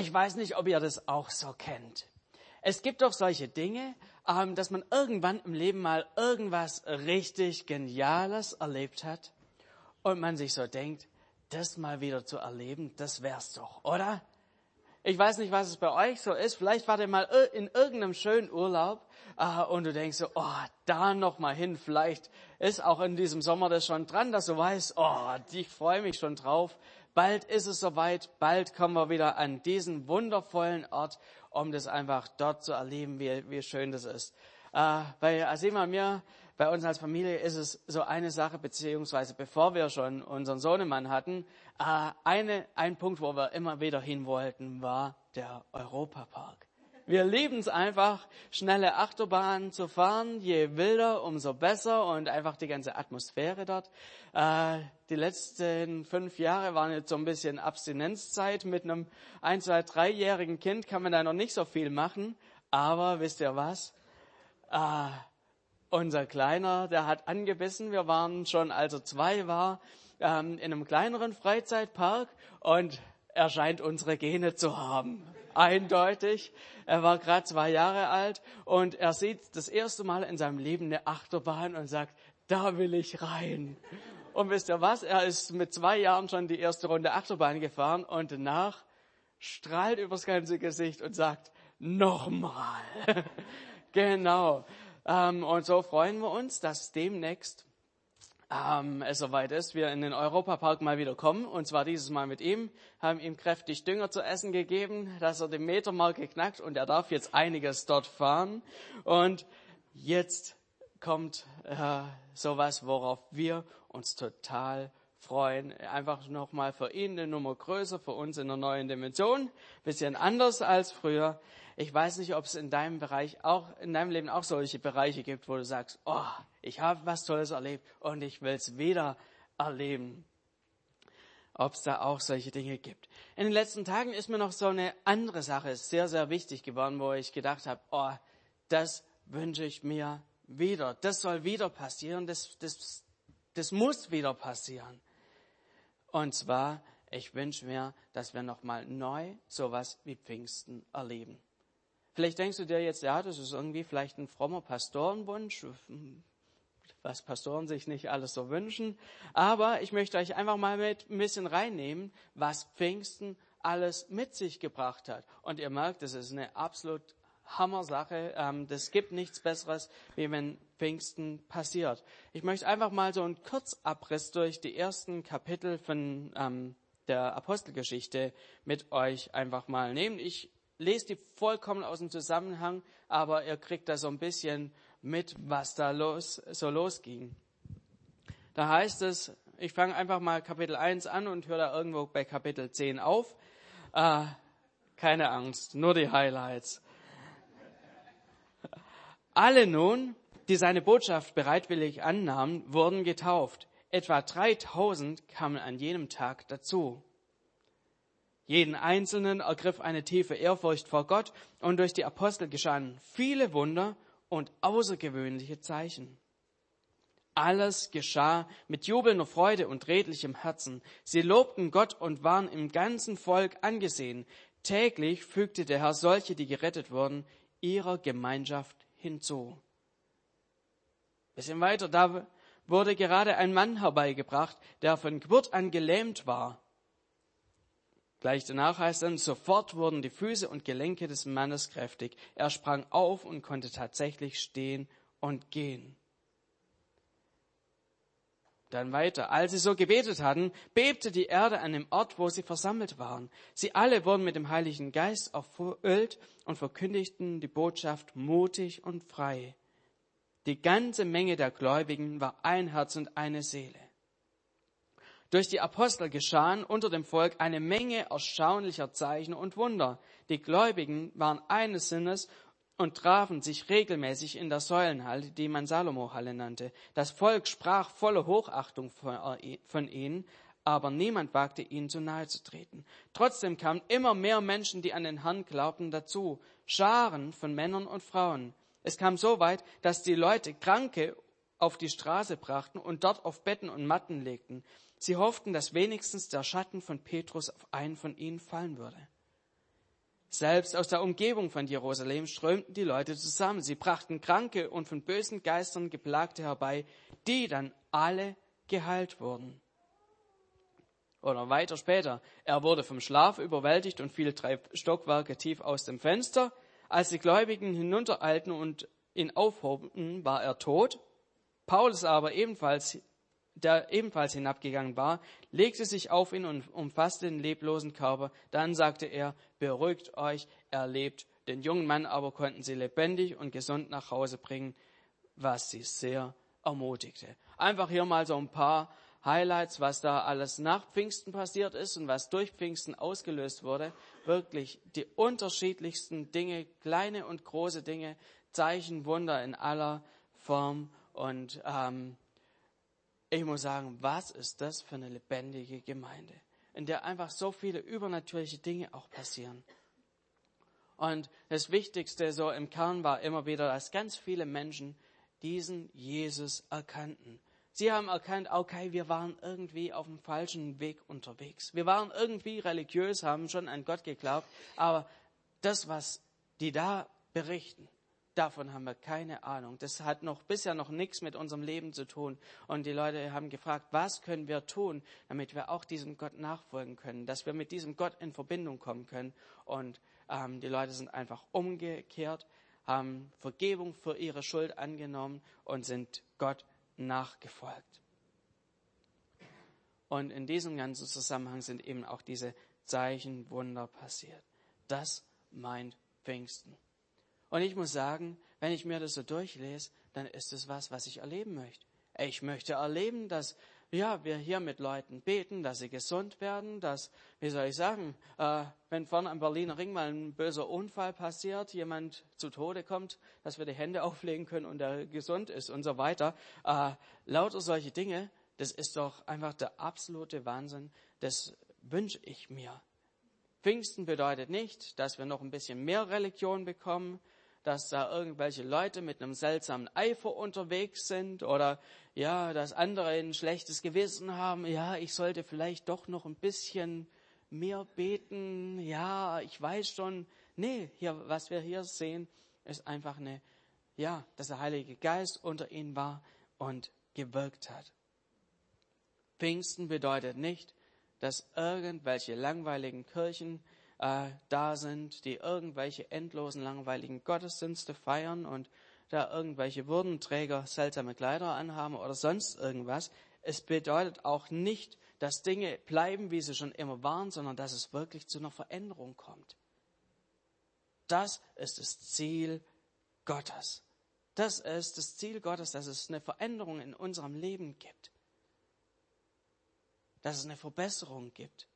Ich weiß nicht, ob ihr das auch so kennt. Es gibt doch solche Dinge, ähm, dass man irgendwann im Leben mal irgendwas richtig Geniales erlebt hat und man sich so denkt, das mal wieder zu erleben, das wär's doch, oder? Ich weiß nicht, was es bei euch so ist. Vielleicht wart ihr mal in irgendeinem schönen Urlaub äh, und du denkst so, oh, da noch mal hin. Vielleicht ist auch in diesem Sommer das schon dran, dass du weißt, oh, ich freue mich schon drauf. Bald ist es soweit, bald kommen wir wieder an diesen wundervollen Ort, um das einfach dort zu erleben, wie, wie schön das ist. Äh, bei Asima und mir, bei uns als Familie ist es so eine Sache, beziehungsweise bevor wir schon unseren Sohnemann hatten, äh, eine, ein Punkt, wo wir immer wieder hin wollten, war der Europapark. Wir lieben es einfach, schnelle Achterbahnen zu fahren. Je wilder, umso besser und einfach die ganze Atmosphäre dort. Äh, die letzten fünf Jahre waren jetzt so ein bisschen Abstinenzzeit. Mit einem ein, zwei, dreijährigen Kind kann man da noch nicht so viel machen. Aber wisst ihr was? Äh, unser Kleiner, der hat angebissen. Wir waren schon, als er zwei war, ähm, in einem kleineren Freizeitpark und er scheint unsere Gene zu haben eindeutig. Er war gerade zwei Jahre alt und er sieht das erste Mal in seinem Leben eine Achterbahn und sagt, da will ich rein. Und wisst ihr was? Er ist mit zwei Jahren schon die erste Runde Achterbahn gefahren und danach strahlt übers ganze Gesicht und sagt, nochmal. genau. Ähm, und so freuen wir uns, dass demnächst ähm, es soweit ist, wir in den Europapark mal wieder kommen, und zwar dieses Mal mit ihm, haben ihm kräftig Dünger zu essen gegeben, dass er den Metermarke knackt und er darf jetzt einiges dort fahren. Und jetzt kommt äh, sowas, worauf wir uns total freuen. Einfach nochmal für ihn eine Nummer größer, für uns in einer neuen Dimension, bisschen anders als früher. Ich weiß nicht, ob es in deinem Bereich auch, in deinem Leben auch solche Bereiche gibt, wo du sagst, oh, ich habe was Tolles erlebt und ich will es wieder erleben. Ob es da auch solche Dinge gibt. In den letzten Tagen ist mir noch so eine andere Sache sehr, sehr wichtig geworden, wo ich gedacht habe, oh, das wünsche ich mir wieder. Das soll wieder passieren. Das, das, das muss wieder passieren. Und zwar, ich wünsche mir, dass wir nochmal neu sowas wie Pfingsten erleben. Vielleicht denkst du dir jetzt, ja, das ist irgendwie vielleicht ein frommer Pastorenwunsch, was Pastoren sich nicht alles so wünschen. Aber ich möchte euch einfach mal mit ein bisschen reinnehmen, was Pfingsten alles mit sich gebracht hat. Und ihr merkt, das ist eine absolut Hammer-Sache. Ähm, das gibt nichts Besseres, wie wenn Pfingsten passiert. Ich möchte einfach mal so einen Kurzabriss durch die ersten Kapitel von ähm, der Apostelgeschichte mit euch einfach mal nehmen. Ich lest die vollkommen aus dem Zusammenhang, aber ihr kriegt da so ein bisschen mit, was da los, so losging. Da heißt es, ich fange einfach mal Kapitel 1 an und höre da irgendwo bei Kapitel 10 auf. Äh, keine Angst, nur die Highlights. Alle nun, die seine Botschaft bereitwillig annahmen, wurden getauft. Etwa 3000 kamen an jenem Tag dazu. Jeden Einzelnen ergriff eine tiefe Ehrfurcht vor Gott und durch die Apostel geschahen viele Wunder und außergewöhnliche Zeichen. Alles geschah mit jubelnder Freude und redlichem Herzen. Sie lobten Gott und waren im ganzen Volk angesehen. Täglich fügte der Herr solche, die gerettet wurden, ihrer Gemeinschaft hinzu. Bisschen weiter, da wurde gerade ein Mann herbeigebracht, der von Geburt an gelähmt war. Gleich danach heißt dann, sofort wurden die Füße und Gelenke des Mannes kräftig. Er sprang auf und konnte tatsächlich stehen und gehen. Dann weiter. Als sie so gebetet hatten, bebte die Erde an dem Ort, wo sie versammelt waren. Sie alle wurden mit dem Heiligen Geist erfüllt und verkündigten die Botschaft mutig und frei. Die ganze Menge der Gläubigen war ein Herz und eine Seele. Durch die Apostel geschahen unter dem Volk eine Menge erstaunlicher Zeichen und Wunder. Die Gläubigen waren eines Sinnes und trafen sich regelmäßig in der Säulenhalle, die man Salomo-Halle nannte. Das Volk sprach voller Hochachtung von ihnen, aber niemand wagte ihnen zu nahe zu treten. Trotzdem kamen immer mehr Menschen, die an den Herrn glaubten, dazu. Scharen von Männern und Frauen. Es kam so weit, dass die Leute Kranke auf die Straße brachten und dort auf Betten und Matten legten. Sie hofften, dass wenigstens der Schatten von Petrus auf einen von ihnen fallen würde. Selbst aus der Umgebung von Jerusalem strömten die Leute zusammen. Sie brachten Kranke und von bösen Geistern geplagte herbei, die dann alle geheilt wurden. Oder weiter später, er wurde vom Schlaf überwältigt und fiel drei Stockwerke tief aus dem Fenster. Als die Gläubigen hinuntereilten und ihn aufhoben, war er tot. Paulus aber ebenfalls, der ebenfalls hinabgegangen war, legte sich auf ihn und umfasste den leblosen Körper. Dann sagte er, beruhigt euch, er lebt. Den jungen Mann aber konnten sie lebendig und gesund nach Hause bringen, was sie sehr ermutigte. Einfach hier mal so ein paar Highlights, was da alles nach Pfingsten passiert ist und was durch Pfingsten ausgelöst wurde. Wirklich die unterschiedlichsten Dinge, kleine und große Dinge, Zeichen, Wunder in aller Form. Und ähm, ich muss sagen, was ist das für eine lebendige Gemeinde, in der einfach so viele übernatürliche Dinge auch passieren. Und das Wichtigste so im Kern war immer wieder, dass ganz viele Menschen diesen Jesus erkannten. Sie haben erkannt, okay, wir waren irgendwie auf dem falschen Weg unterwegs. Wir waren irgendwie religiös, haben schon an Gott geglaubt, aber das, was die da berichten, davon haben wir keine Ahnung. Das hat noch bisher noch nichts mit unserem Leben zu tun. Und die Leute haben gefragt, was können wir tun, damit wir auch diesem Gott nachfolgen können, dass wir mit diesem Gott in Verbindung kommen können. Und ähm, die Leute sind einfach umgekehrt, haben Vergebung für ihre Schuld angenommen und sind Gott nachgefolgt. Und in diesem ganzen Zusammenhang sind eben auch diese Zeichen, Wunder passiert. Das meint Pfingsten. Und ich muss sagen, wenn ich mir das so durchlese, dann ist es was, was ich erleben möchte. Ich möchte erleben, dass ja, wir hier mit Leuten beten, dass sie gesund werden, dass, wie soll ich sagen, äh, wenn vorne am Berliner Ring mal ein böser Unfall passiert, jemand zu Tode kommt, dass wir die Hände auflegen können und er gesund ist und so weiter. Äh, lauter solche Dinge, das ist doch einfach der absolute Wahnsinn. Das wünsche ich mir. Pfingsten bedeutet nicht, dass wir noch ein bisschen mehr Religion bekommen, dass da irgendwelche Leute mit einem seltsamen Eifer unterwegs sind oder ja, dass andere ein schlechtes Gewissen haben. Ja, ich sollte vielleicht doch noch ein bisschen mehr beten. Ja, ich weiß schon. Nee, hier, was wir hier sehen, ist einfach eine, ja, dass der Heilige Geist unter ihnen war und gewirkt hat. Pfingsten bedeutet nicht, dass irgendwelche langweiligen Kirchen äh, da sind, die irgendwelche endlosen, langweiligen Gottesdienste feiern und da irgendwelche Würdenträger seltsame Kleider anhaben oder sonst irgendwas. Es bedeutet auch nicht, dass Dinge bleiben, wie sie schon immer waren, sondern dass es wirklich zu einer Veränderung kommt. Das ist das Ziel Gottes. Das ist das Ziel Gottes, dass es eine Veränderung in unserem Leben gibt. Dass es eine Verbesserung gibt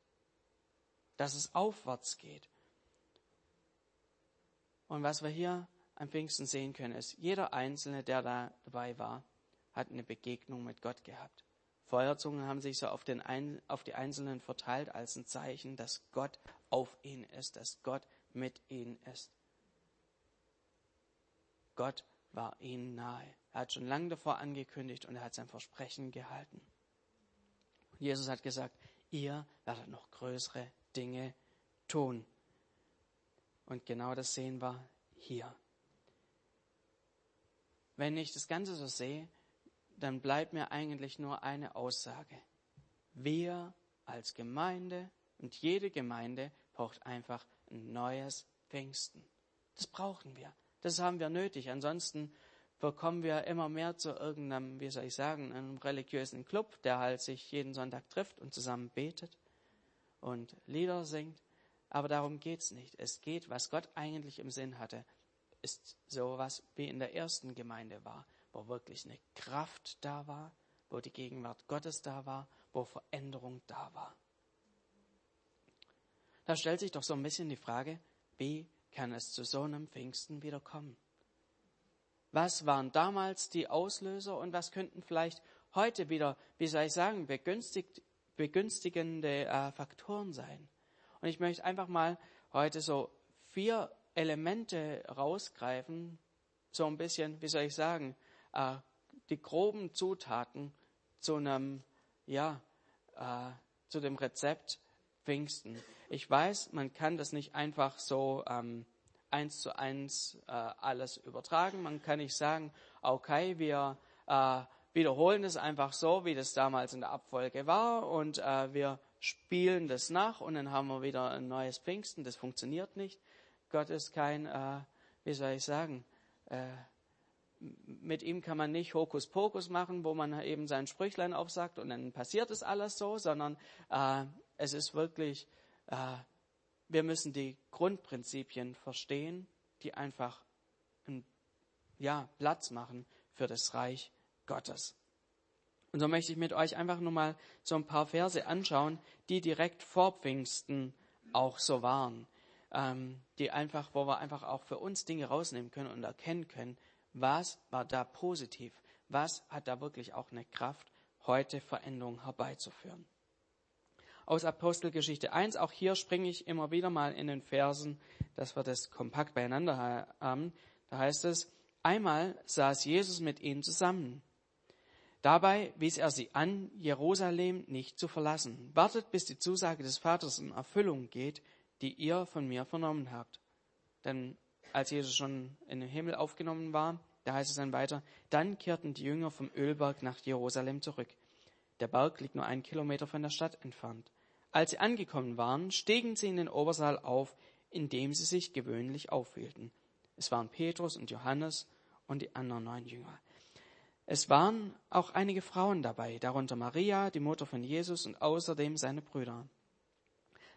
dass es aufwärts geht. Und was wir hier am Pfingsten sehen können, ist, jeder Einzelne, der da dabei war, hat eine Begegnung mit Gott gehabt. Feuerzungen haben sich so auf, den ein, auf die Einzelnen verteilt als ein Zeichen, dass Gott auf ihnen ist, dass Gott mit ihnen ist. Gott war ihnen nahe. Er hat schon lange davor angekündigt und er hat sein Versprechen gehalten. Jesus hat gesagt, ihr werdet noch größere Dinge tun. Und genau das sehen wir hier. Wenn ich das Ganze so sehe, dann bleibt mir eigentlich nur eine Aussage. Wir als Gemeinde und jede Gemeinde braucht einfach ein neues Pfingsten. Das brauchen wir. Das haben wir nötig. Ansonsten bekommen wir immer mehr zu irgendeinem, wie soll ich sagen, einem religiösen Club, der halt sich jeden Sonntag trifft und zusammen betet und Lieder singt. Aber darum geht's nicht. Es geht, was Gott eigentlich im Sinn hatte, ist sowas wie in der ersten Gemeinde war, wo wirklich eine Kraft da war, wo die Gegenwart Gottes da war, wo Veränderung da war. Da stellt sich doch so ein bisschen die Frage, wie kann es zu so einem Pfingsten wieder kommen? Was waren damals die Auslöser und was könnten vielleicht heute wieder, wie soll ich sagen, begünstigt begünstigende äh, Faktoren sein. Und ich möchte einfach mal heute so vier Elemente rausgreifen, so ein bisschen, wie soll ich sagen, äh, die groben Zutaten zu einem, ja, äh, zu dem Rezept Pfingsten. Ich weiß, man kann das nicht einfach so ähm, eins zu eins äh, alles übertragen. Man kann nicht sagen, okay, wir äh, wiederholen es einfach so, wie das damals in der Abfolge war und äh, wir spielen das nach und dann haben wir wieder ein neues Pfingsten. Das funktioniert nicht. Gott ist kein, äh, wie soll ich sagen, äh, mit ihm kann man nicht Hokuspokus machen, wo man eben sein Sprüchlein aufsagt und dann passiert es alles so, sondern äh, es ist wirklich, äh, wir müssen die Grundprinzipien verstehen, die einfach einen, ja, Platz machen für das Reich Gottes. Und so möchte ich mit euch einfach nur mal so ein paar Verse anschauen, die direkt vor Pfingsten auch so waren. Ähm, die einfach, wo wir einfach auch für uns Dinge rausnehmen können und erkennen können, was war da positiv? Was hat da wirklich auch eine Kraft, heute Veränderungen herbeizuführen? Aus Apostelgeschichte 1, auch hier springe ich immer wieder mal in den Versen, dass wir das kompakt beieinander haben. Da heißt es, einmal saß Jesus mit ihnen zusammen. Dabei wies er sie an, Jerusalem nicht zu verlassen. Wartet, bis die Zusage des Vaters in Erfüllung geht, die ihr von mir vernommen habt. Denn als Jesus schon in den Himmel aufgenommen war, da heißt es dann weiter, dann kehrten die Jünger vom Ölberg nach Jerusalem zurück. Der Berg liegt nur einen Kilometer von der Stadt entfernt. Als sie angekommen waren, stiegen sie in den Obersaal auf, in dem sie sich gewöhnlich aufhielten. Es waren Petrus und Johannes und die anderen neun Jünger. Es waren auch einige Frauen dabei, darunter Maria, die Mutter von Jesus und außerdem seine Brüder.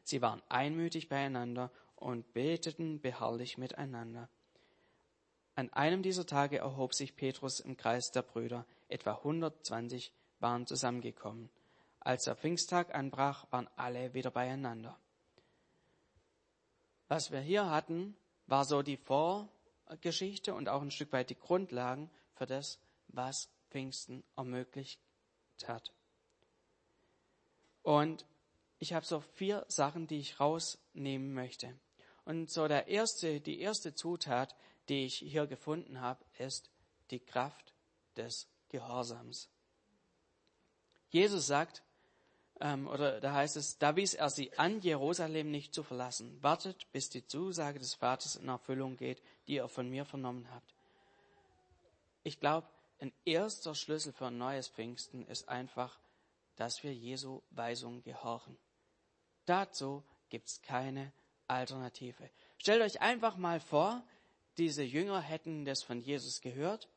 Sie waren einmütig beieinander und beteten beharrlich miteinander. An einem dieser Tage erhob sich Petrus im Kreis der Brüder. Etwa 120 waren zusammengekommen. Als der Pfingsttag anbrach, waren alle wieder beieinander. Was wir hier hatten, war so die Vorgeschichte und auch ein Stück weit die Grundlagen für das, was Pfingsten ermöglicht hat. Und ich habe so vier Sachen, die ich rausnehmen möchte. Und so der erste, die erste Zutat, die ich hier gefunden habe, ist die Kraft des Gehorsams. Jesus sagt, ähm, oder da heißt es, da wies er sie an, Jerusalem nicht zu verlassen. Wartet, bis die Zusage des Vaters in Erfüllung geht, die ihr von mir vernommen habt. Ich glaube, ein erster Schlüssel für ein neues Pfingsten ist einfach, dass wir Jesu Weisungen gehorchen. Dazu gibt es keine Alternative. Stellt euch einfach mal vor, diese Jünger hätten das von Jesus gehört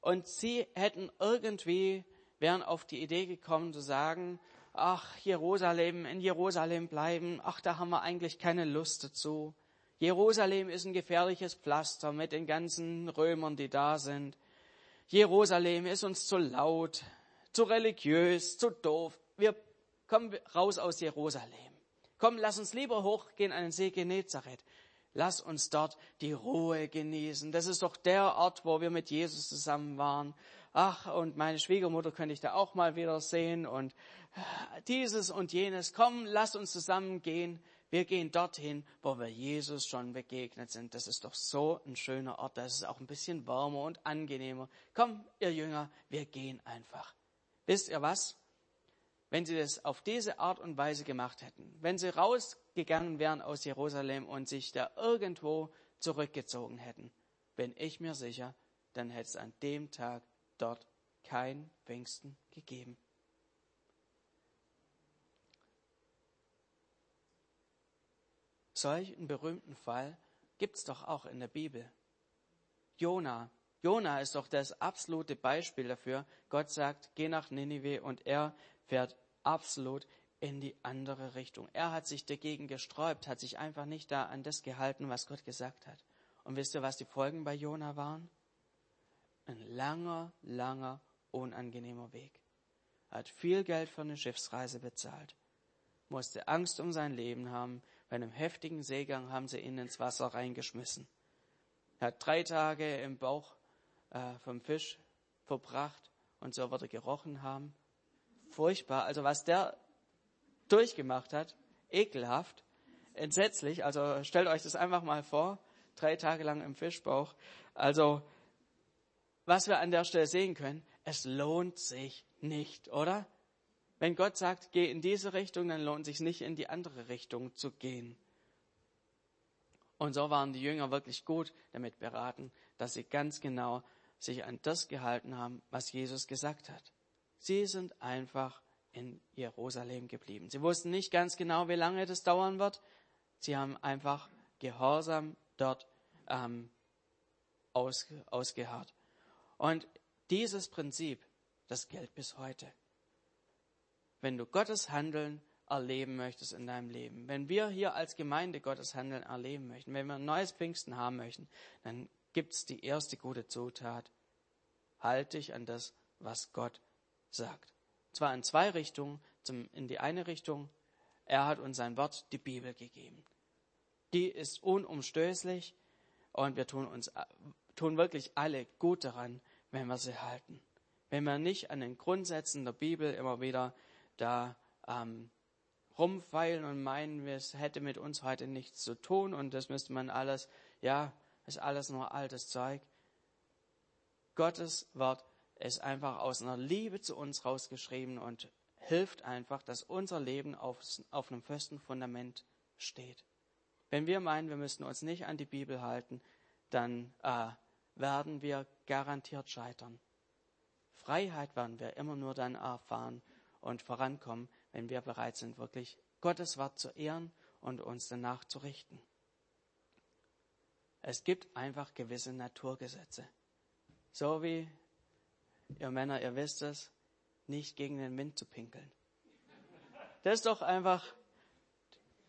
und sie hätten irgendwie, wären auf die Idee gekommen zu sagen, ach, Jerusalem, in Jerusalem bleiben, ach, da haben wir eigentlich keine Lust dazu. Jerusalem ist ein gefährliches Pflaster mit den ganzen Römern, die da sind. Jerusalem ist uns zu laut, zu religiös, zu doof. Wir kommen raus aus Jerusalem. Komm, lass uns lieber hochgehen an den See Genezareth. Lass uns dort die Ruhe genießen. Das ist doch der Ort, wo wir mit Jesus zusammen waren. Ach, und meine Schwiegermutter könnte ich da auch mal wieder sehen und dieses und jenes. Komm, lass uns zusammen gehen. Wir gehen dorthin, wo wir Jesus schon begegnet sind. Das ist doch so ein schöner Ort. Das ist auch ein bisschen warmer und angenehmer. Komm, ihr Jünger, wir gehen einfach. Wisst ihr was? wenn sie das auf diese Art und Weise gemacht hätten, wenn sie rausgegangen wären aus Jerusalem und sich da irgendwo zurückgezogen hätten, bin ich mir sicher, dann hätte es an dem Tag dort kein Pfingsten gegeben. Solch einen berühmten Fall gibt es doch auch in der Bibel. Jona. Jona ist doch das absolute Beispiel dafür. Gott sagt, geh nach Ninive und er fährt absolut in die andere Richtung. Er hat sich dagegen gesträubt, hat sich einfach nicht da an das gehalten, was Gott gesagt hat. Und wisst ihr, was die Folgen bei Jona waren? Ein langer, langer, unangenehmer Weg. Er hat viel Geld für eine Schiffsreise bezahlt, musste Angst um sein Leben haben. Bei einem heftigen Seegang haben sie ihn ins Wasser reingeschmissen. Er hat drei Tage im Bauch äh, vom Fisch verbracht und so wird er gerochen haben furchtbar. Also was der durchgemacht hat, ekelhaft, entsetzlich. Also stellt euch das einfach mal vor, drei Tage lang im Fischbauch. Also was wir an der Stelle sehen können, es lohnt sich nicht, oder? Wenn Gott sagt, geh in diese Richtung, dann lohnt es sich nicht in die andere Richtung zu gehen. Und so waren die Jünger wirklich gut damit beraten, dass sie ganz genau sich an das gehalten haben, was Jesus gesagt hat. Sie sind einfach in Jerusalem geblieben. Sie wussten nicht ganz genau, wie lange das dauern wird. Sie haben einfach gehorsam dort ähm, ausge, ausgeharrt. Und dieses Prinzip, das gilt bis heute. Wenn du Gottes Handeln erleben möchtest in deinem Leben, wenn wir hier als Gemeinde Gottes Handeln erleben möchten, wenn wir ein neues Pfingsten haben möchten, dann gibt es die erste gute Zutat. Halt dich an das, was Gott sagt. Zwar in zwei Richtungen. Zum, in die eine Richtung, er hat uns sein Wort, die Bibel gegeben. Die ist unumstößlich und wir tun uns, tun wirklich alle gut daran, wenn wir sie halten. Wenn wir nicht an den Grundsätzen der Bibel immer wieder da ähm, rumfeilen und meinen, es hätte mit uns heute nichts zu tun und das müsste man alles, ja, ist alles nur altes Zeug. Gottes Wort ist einfach aus einer Liebe zu uns rausgeschrieben und hilft einfach, dass unser Leben auf, auf einem festen Fundament steht. Wenn wir meinen, wir müssten uns nicht an die Bibel halten, dann äh, werden wir garantiert scheitern. Freiheit werden wir immer nur dann erfahren und vorankommen, wenn wir bereit sind, wirklich Gottes Wort zu ehren und uns danach zu richten. Es gibt einfach gewisse Naturgesetze. So wie ihr Männer, ihr wisst es, nicht gegen den Wind zu pinkeln. Das ist doch einfach,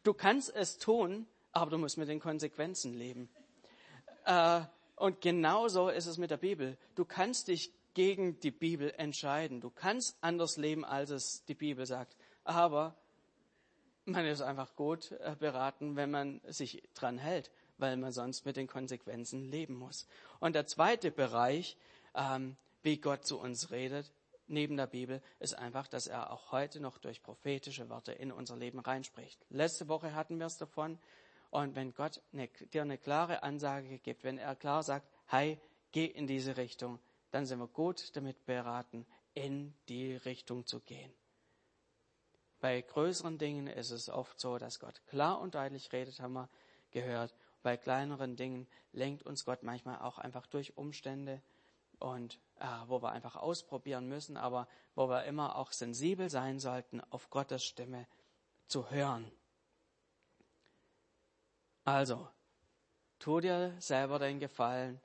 du kannst es tun, aber du musst mit den Konsequenzen leben. Äh, und genauso ist es mit der Bibel. Du kannst dich gegen die Bibel entscheiden. Du kannst anders leben, als es die Bibel sagt. Aber man ist einfach gut äh, beraten, wenn man sich dran hält, weil man sonst mit den Konsequenzen leben muss. Und der zweite Bereich, ähm, wie Gott zu uns redet, neben der Bibel, ist einfach, dass er auch heute noch durch prophetische Worte in unser Leben reinspricht. Letzte Woche hatten wir es davon. Und wenn Gott eine, dir eine klare Ansage gibt, wenn er klar sagt, hey, geh in diese Richtung, dann sind wir gut damit beraten, in die Richtung zu gehen. Bei größeren Dingen ist es oft so, dass Gott klar und deutlich redet, haben wir gehört. Bei kleineren Dingen lenkt uns Gott manchmal auch einfach durch Umstände und äh, wo wir einfach ausprobieren müssen, aber wo wir immer auch sensibel sein sollten, auf Gottes Stimme zu hören. Also, tu dir selber den Gefallen,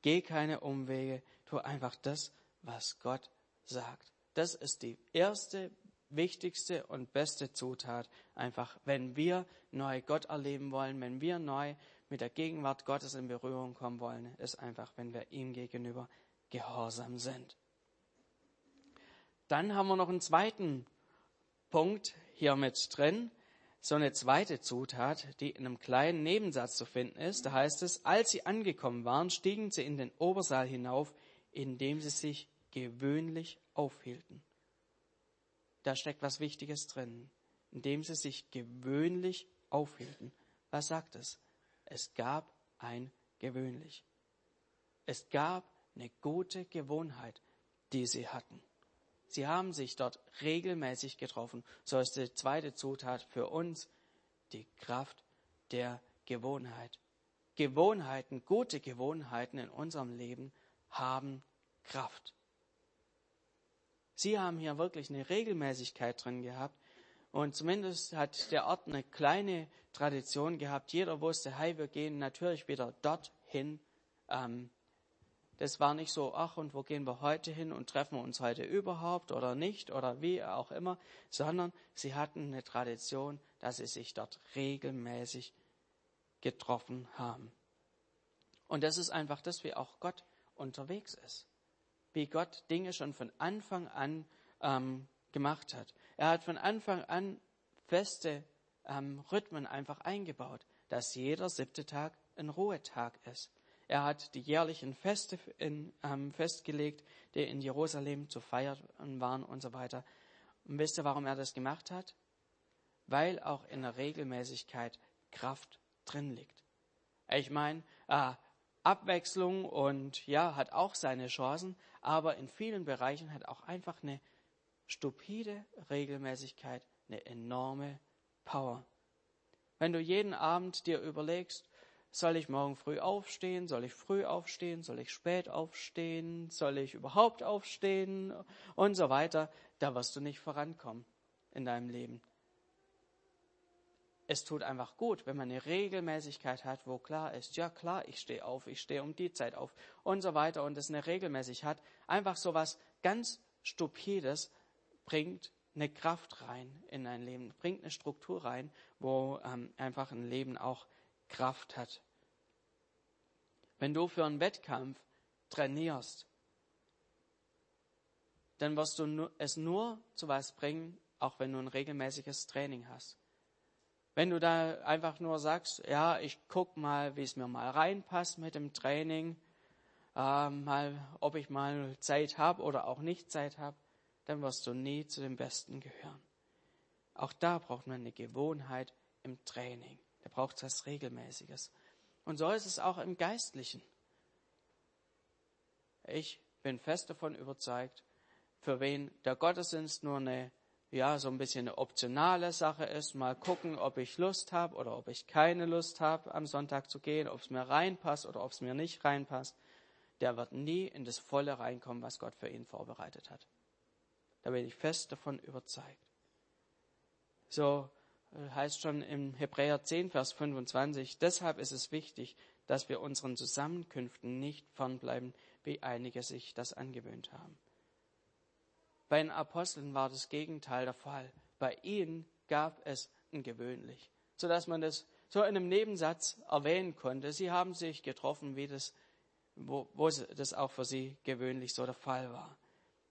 geh keine Umwege, tu einfach das, was Gott sagt. Das ist die erste, wichtigste und beste Zutat. Einfach, wenn wir neu Gott erleben wollen, wenn wir neu mit der Gegenwart Gottes in Berührung kommen wollen, ist einfach, wenn wir ihm gegenüber gehorsam sind. Dann haben wir noch einen zweiten Punkt hier mit drin. So eine zweite Zutat, die in einem kleinen Nebensatz zu finden ist. Da heißt es, als sie angekommen waren, stiegen sie in den Obersaal hinauf, in dem sie sich gewöhnlich aufhielten. Da steckt was Wichtiges drin. In dem sie sich gewöhnlich aufhielten. Was sagt es? Es gab ein gewöhnlich. Es gab eine gute Gewohnheit, die sie hatten. Sie haben sich dort regelmäßig getroffen. So ist die zweite Zutat für uns die Kraft der Gewohnheit. Gewohnheiten, gute Gewohnheiten in unserem Leben haben Kraft. Sie haben hier wirklich eine Regelmäßigkeit drin gehabt. Und zumindest hat der Ort eine kleine Tradition gehabt. Jeder wusste, hey, wir gehen natürlich wieder dorthin, ähm, das war nicht so, ach, und wo gehen wir heute hin und treffen wir uns heute überhaupt oder nicht oder wie auch immer, sondern sie hatten eine Tradition, dass sie sich dort regelmäßig getroffen haben. Und das ist einfach das, wie auch Gott unterwegs ist. Wie Gott Dinge schon von Anfang an ähm, gemacht hat. Er hat von Anfang an feste ähm, Rhythmen einfach eingebaut, dass jeder siebte Tag ein Ruhetag ist. Er hat die jährlichen Feste in, ähm, festgelegt, die in Jerusalem zu feiern waren und so weiter. Und wisst ihr, warum er das gemacht hat? Weil auch in der Regelmäßigkeit Kraft drin liegt. Ich meine, äh, Abwechslung und ja, hat auch seine Chancen, aber in vielen Bereichen hat auch einfach eine stupide Regelmäßigkeit eine enorme Power. Wenn du jeden Abend dir überlegst, soll ich morgen früh aufstehen? Soll ich früh aufstehen? Soll ich spät aufstehen? Soll ich überhaupt aufstehen? Und so weiter. Da wirst du nicht vorankommen in deinem Leben. Es tut einfach gut, wenn man eine Regelmäßigkeit hat, wo klar ist, ja klar, ich stehe auf, ich stehe um die Zeit auf und so weiter und es eine regelmäßig hat. Einfach so was ganz Stupides bringt eine Kraft rein in ein Leben, bringt eine Struktur rein, wo ähm, einfach ein Leben auch Kraft hat. Wenn du für einen Wettkampf trainierst, dann wirst du es nur zu was bringen, auch wenn du ein regelmäßiges Training hast. Wenn du da einfach nur sagst, ja, ich guck mal, wie es mir mal reinpasst mit dem Training, äh, mal, ob ich mal Zeit habe oder auch nicht Zeit habe, dann wirst du nie zu den Besten gehören. Auch da braucht man eine Gewohnheit im Training. Da braucht es was Regelmäßiges. Und so ist es auch im Geistlichen. Ich bin fest davon überzeugt, für wen der Gottesdienst nur eine, ja, so ein bisschen eine optionale Sache ist, mal gucken, ob ich Lust habe oder ob ich keine Lust habe, am Sonntag zu gehen, ob es mir reinpasst oder ob es mir nicht reinpasst, der wird nie in das Volle reinkommen, was Gott für ihn vorbereitet hat. Da bin ich fest davon überzeugt. So äh, heißt schon im Hebräer 10, Vers 25, deshalb ist es wichtig, dass wir unseren Zusammenkünften nicht fernbleiben, wie einige sich das angewöhnt haben. Bei den Aposteln war das Gegenteil der Fall. Bei ihnen gab es ein gewöhnlich, sodass man das so in einem Nebensatz erwähnen konnte. Sie haben sich getroffen, wie das, wo, wo das auch für sie gewöhnlich so der Fall war.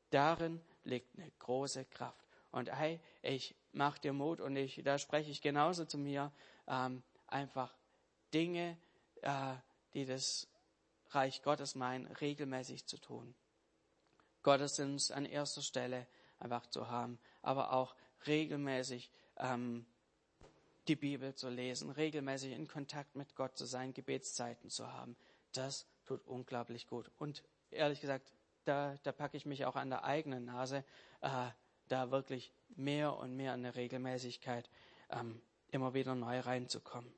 Darin liegt eine große Kraft. Und hey, ich mach dir Mut und ich, da spreche ich genauso zu mir, ähm, einfach Dinge, äh, die das Reich Gottes meinen, regelmäßig zu tun. Gottesdienst an erster Stelle einfach zu haben, aber auch regelmäßig ähm, die Bibel zu lesen, regelmäßig in Kontakt mit Gott zu sein, Gebetszeiten zu haben. Das tut unglaublich gut. Und ehrlich gesagt, da, da packe ich mich auch an der eigenen Nase, äh, da wirklich mehr und mehr in der Regelmäßigkeit ähm, immer wieder neu reinzukommen.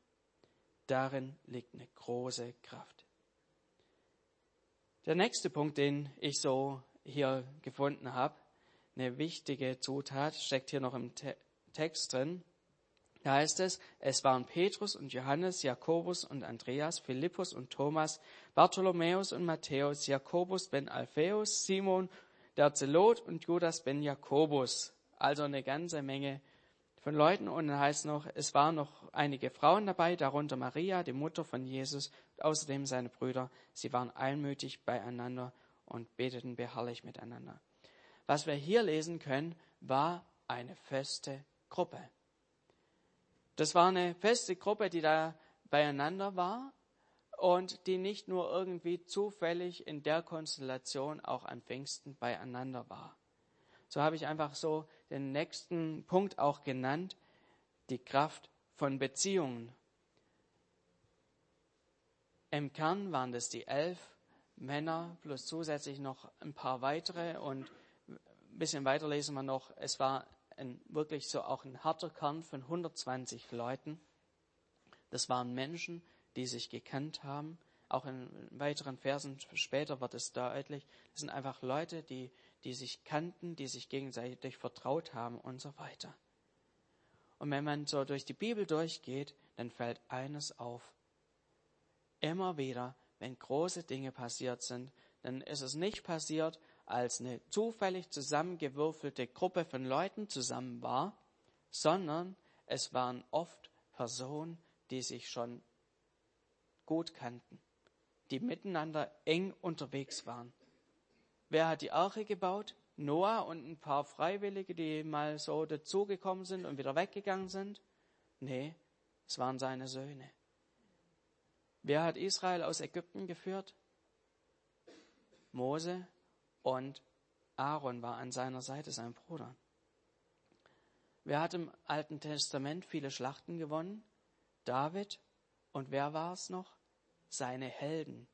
Darin liegt eine große Kraft. Der nächste Punkt, den ich so hier gefunden habe, eine wichtige Zutat, steckt hier noch im Te Text drin. Da heißt es, es waren Petrus und Johannes, Jakobus und Andreas, Philippus und Thomas, Bartholomäus und Matthäus, Jakobus ben Alphaeus, Simon der Zelot und Judas ben Jakobus. Also eine ganze Menge von Leuten. Und dann heißt noch, es waren noch einige Frauen dabei, darunter Maria, die Mutter von Jesus, und außerdem seine Brüder. Sie waren einmütig beieinander und beteten beharrlich miteinander. Was wir hier lesen können, war eine feste Gruppe. Das war eine feste Gruppe, die da beieinander war und die nicht nur irgendwie zufällig in der Konstellation auch an Pfingsten beieinander war. So habe ich einfach so den nächsten Punkt auch genannt, die Kraft von Beziehungen. Im Kern waren das die elf Männer plus zusätzlich noch ein paar weitere und ein bisschen weiter lesen wir noch, es war ein, wirklich so auch ein harter Kern von 120 Leuten. Das waren Menschen, die sich gekannt haben. Auch in weiteren Versen später wird es deutlich. Das sind einfach Leute, die, die sich kannten, die sich gegenseitig vertraut haben und so weiter. Und wenn man so durch die Bibel durchgeht, dann fällt eines auf. Immer wieder, wenn große Dinge passiert sind, dann ist es nicht passiert, als eine zufällig zusammengewürfelte Gruppe von Leuten zusammen war, sondern es waren oft Personen, die sich schon gut kannten, die miteinander eng unterwegs waren. Wer hat die Arche gebaut? Noah und ein paar Freiwillige, die mal so dazugekommen sind und wieder weggegangen sind? Nee, es waren seine Söhne. Wer hat Israel aus Ägypten geführt? Mose und Aaron war an seiner Seite, sein Bruder. Wer hat im Alten Testament viele Schlachten gewonnen? David. Und wer war es noch? Seine Helden.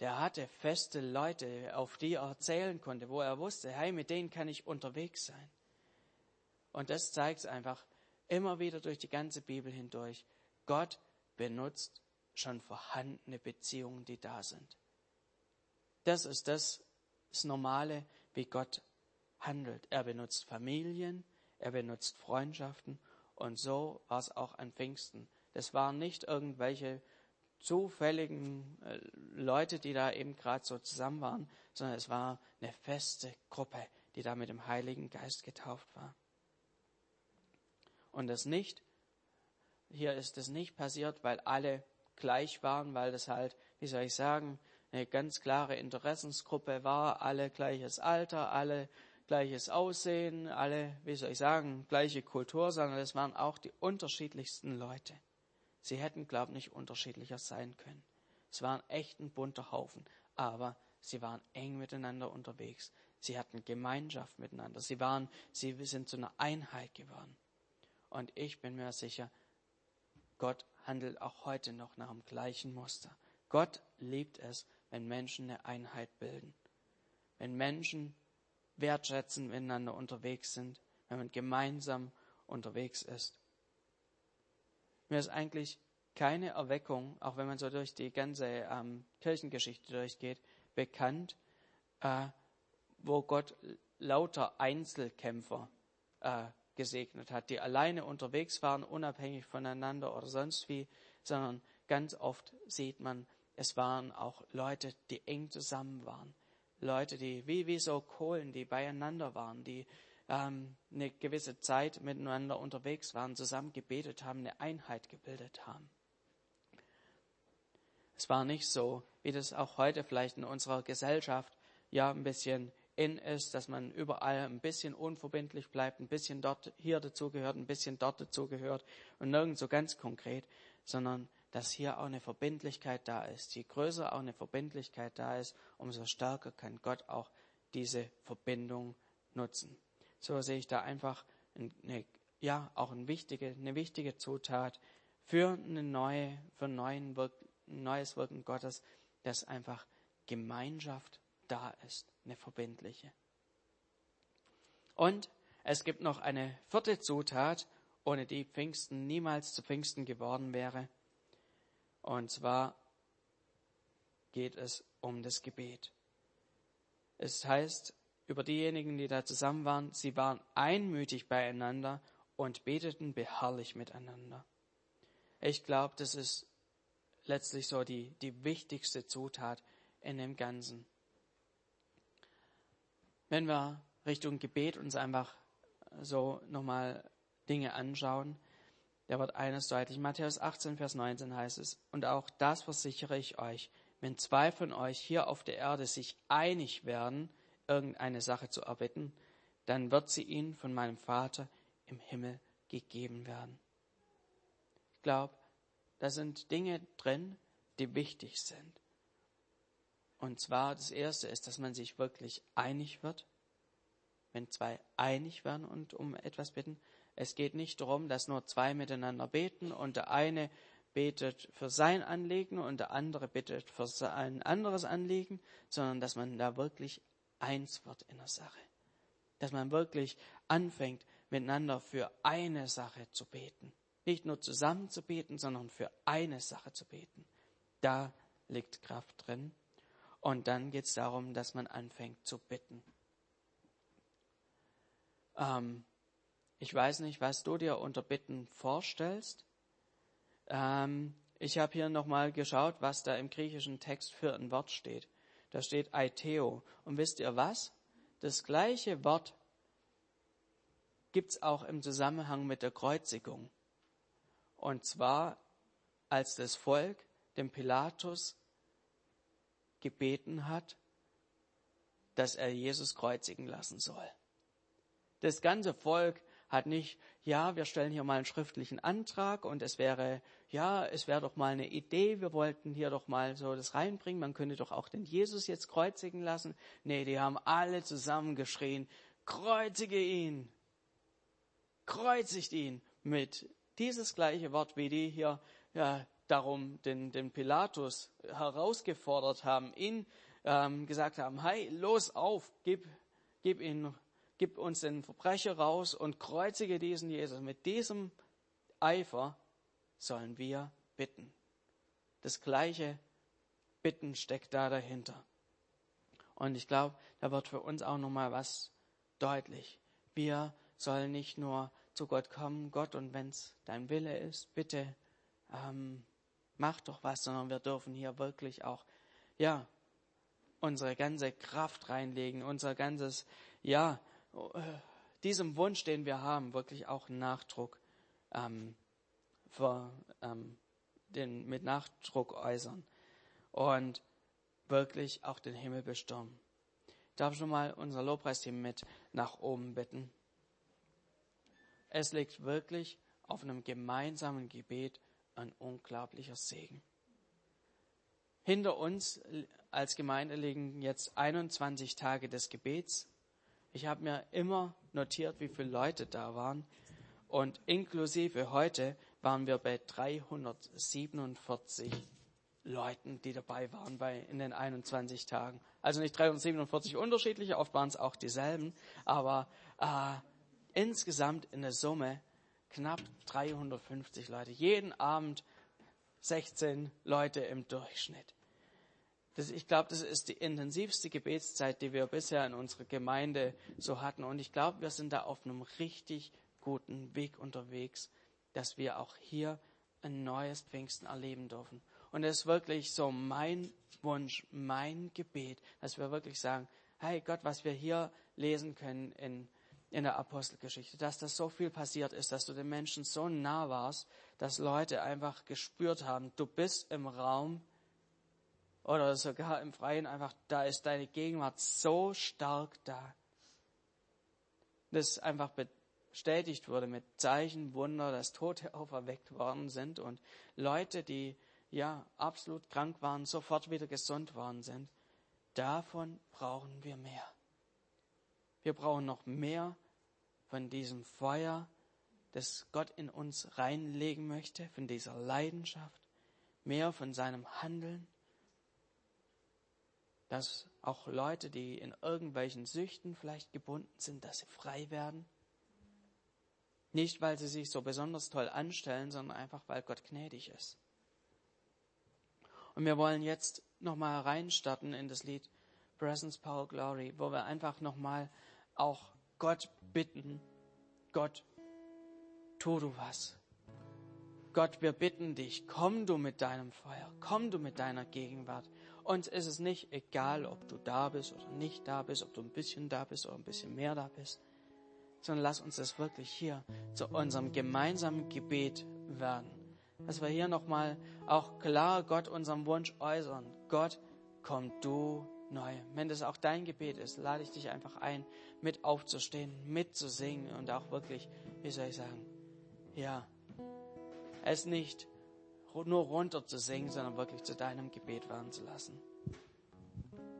der hatte feste Leute, auf die er zählen konnte, wo er wusste, hey, mit denen kann ich unterwegs sein. Und das zeigt einfach immer wieder durch die ganze Bibel hindurch. Gott benutzt schon vorhandene Beziehungen, die da sind. Das ist das, das Normale, wie Gott handelt. Er benutzt Familien, er benutzt Freundschaften und so war es auch an Pfingsten. Das waren nicht irgendwelche zufälligen äh, Leute, die da eben gerade so zusammen waren, sondern es war eine feste Gruppe, die da mit dem Heiligen Geist getauft war. Und das nicht, hier ist es nicht passiert, weil alle gleich waren, weil das halt, wie soll ich sagen, eine ganz klare Interessensgruppe war, alle gleiches Alter, alle gleiches Aussehen, alle, wie soll ich sagen, gleiche Kultur, sondern es waren auch die unterschiedlichsten Leute. Sie hätten, glaube ich, nicht unterschiedlicher sein können. Es waren echt ein bunter Haufen, aber sie waren eng miteinander unterwegs. Sie hatten Gemeinschaft miteinander. Sie waren, sie sind zu einer Einheit geworden. Und ich bin mir sicher, Gott handelt auch heute noch nach dem gleichen Muster. Gott liebt es, wenn Menschen eine Einheit bilden. Wenn Menschen wertschätzend miteinander unterwegs sind, wenn man gemeinsam unterwegs ist. Mir ist eigentlich keine Erweckung, auch wenn man so durch die ganze ähm, Kirchengeschichte durchgeht, bekannt, äh, wo Gott lauter Einzelkämpfer äh, gesegnet hat, die alleine unterwegs waren, unabhängig voneinander oder sonst wie, sondern ganz oft sieht man, es waren auch Leute, die eng zusammen waren. Leute, die wie, wie so Kohlen, die beieinander waren, die ähm, eine gewisse Zeit miteinander unterwegs waren, zusammen gebetet haben, eine Einheit gebildet haben. Es war nicht so, wie das auch heute vielleicht in unserer Gesellschaft ja ein bisschen in ist, dass man überall ein bisschen unverbindlich bleibt, ein bisschen dort hier dazugehört, ein bisschen dort dazugehört und nirgend so ganz konkret, sondern dass hier auch eine Verbindlichkeit da ist. Je größer auch eine Verbindlichkeit da ist, umso stärker kann Gott auch diese Verbindung nutzen. So sehe ich da einfach eine, ja, auch eine wichtige, eine wichtige Zutat für eine neue, für ein neues Wirken Gottes, dass einfach Gemeinschaft da ist, eine verbindliche. Und es gibt noch eine vierte Zutat, ohne die Pfingsten niemals zu Pfingsten geworden wäre. Und zwar geht es um das Gebet. Es heißt über diejenigen, die da zusammen waren, sie waren einmütig beieinander und beteten beharrlich miteinander. Ich glaube, das ist letztlich so die, die wichtigste Zutat in dem Ganzen. Wenn wir Richtung Gebet uns einfach so nochmal Dinge anschauen, da wird eines deutlich. Matthäus 18, Vers 19 heißt es, und auch das versichere ich euch, wenn zwei von euch hier auf der Erde sich einig werden, irgendeine Sache zu erbitten, dann wird sie ihnen von meinem Vater im Himmel gegeben werden. Ich glaube, da sind Dinge drin, die wichtig sind. Und zwar das erste ist, dass man sich wirklich einig wird. Wenn zwei einig werden und um etwas bitten. Es geht nicht darum, dass nur zwei miteinander beten und der eine betet für sein Anliegen und der andere bittet für ein anderes Anliegen, sondern dass man da wirklich eins wird in der Sache. Dass man wirklich anfängt, miteinander für eine Sache zu beten. Nicht nur zusammen zu beten, sondern für eine Sache zu beten. Da liegt Kraft drin. Und dann geht es darum, dass man anfängt zu bitten. Ähm, ich weiß nicht, was du dir unter Bitten vorstellst. Ähm, ich habe hier nochmal geschaut, was da im griechischen Text für ein Wort steht. Da steht Aiteo. Und wisst ihr was? Das gleiche Wort gibt's auch im Zusammenhang mit der Kreuzigung. Und zwar, als das Volk dem Pilatus gebeten hat, dass er Jesus kreuzigen lassen soll. Das ganze Volk hat nicht, ja, wir stellen hier mal einen schriftlichen Antrag und es wäre, ja, es wäre doch mal eine Idee, wir wollten hier doch mal so das reinbringen, man könnte doch auch den Jesus jetzt kreuzigen lassen. Nee, die haben alle zusammen geschrien, kreuzige ihn, kreuzigt ihn mit dieses gleiche Wort, wie die hier ja, darum den, den Pilatus herausgefordert haben, ihn ähm, gesagt haben, hey, los auf, gib, gib, ihn, gib uns den Verbrecher raus und kreuzige diesen Jesus. Mit diesem Eifer sollen wir bitten. Das gleiche Bitten steckt da dahinter. Und ich glaube, da wird für uns auch nochmal was deutlich. Wir sollen nicht nur zu Gott kommen, Gott, und wenn es dein Wille ist, bitte ähm, mach doch was, sondern wir dürfen hier wirklich auch, ja, unsere ganze Kraft reinlegen, unser ganzes, ja, äh, diesem Wunsch, den wir haben, wirklich auch Nachdruck ähm, für, ähm, den, mit Nachdruck äußern und wirklich auch den Himmel bestürmen. Ich darf schon mal unser Lobpreisteam mit nach oben bitten. Es liegt wirklich auf einem gemeinsamen Gebet ein unglaublicher Segen. Hinter uns als Gemeinde liegen jetzt 21 Tage des Gebets. Ich habe mir immer notiert, wie viele Leute da waren. Und inklusive heute waren wir bei 347 Leuten, die dabei waren bei, in den 21 Tagen. Also nicht 347 unterschiedliche, oft waren es auch dieselben, aber äh, insgesamt in der Summe knapp 350 Leute. Jeden Abend 16 Leute im Durchschnitt. Das, ich glaube, das ist die intensivste Gebetszeit, die wir bisher in unserer Gemeinde so hatten. Und ich glaube, wir sind da auf einem richtig guten Weg unterwegs, dass wir auch hier ein neues Pfingsten erleben dürfen. Und es ist wirklich so mein Wunsch, mein Gebet, dass wir wirklich sagen, hey Gott, was wir hier lesen können in, in der Apostelgeschichte, dass das so viel passiert ist, dass du den Menschen so nah warst, dass Leute einfach gespürt haben, du bist im Raum oder sogar im Freien einfach, da ist deine Gegenwart so stark da. Das einfach bestätigt wurde mit Zeichen, Wunder, dass Tote auferweckt worden sind und Leute, die ja absolut krank waren, sofort wieder gesund worden sind. Davon brauchen wir mehr. Wir brauchen noch mehr von diesem Feuer, das Gott in uns reinlegen möchte, von dieser Leidenschaft, mehr von seinem Handeln, dass auch Leute, die in irgendwelchen Süchten vielleicht gebunden sind, dass sie frei werden. Nicht, weil sie sich so besonders toll anstellen, sondern einfach, weil Gott gnädig ist. Und wir wollen jetzt nochmal reinstarten in das Lied Presence, Power, Glory, wo wir einfach nochmal auch Gott bitten, Gott, tu du was. Gott, wir bitten dich, komm du mit deinem Feuer, komm du mit deiner Gegenwart. Uns ist es nicht egal, ob du da bist oder nicht da bist, ob du ein bisschen da bist oder ein bisschen mehr da bist, sondern lass uns das wirklich hier zu unserem gemeinsamen Gebet werden. Dass wir hier nochmal auch klar Gott unseren Wunsch äußern. Gott, komm du neu. Wenn das auch dein Gebet ist, lade ich dich einfach ein, mit aufzustehen, mitzusingen und auch wirklich, wie soll ich sagen, ja, es nicht nur runter zu singen, sondern wirklich zu deinem Gebet werden zu lassen.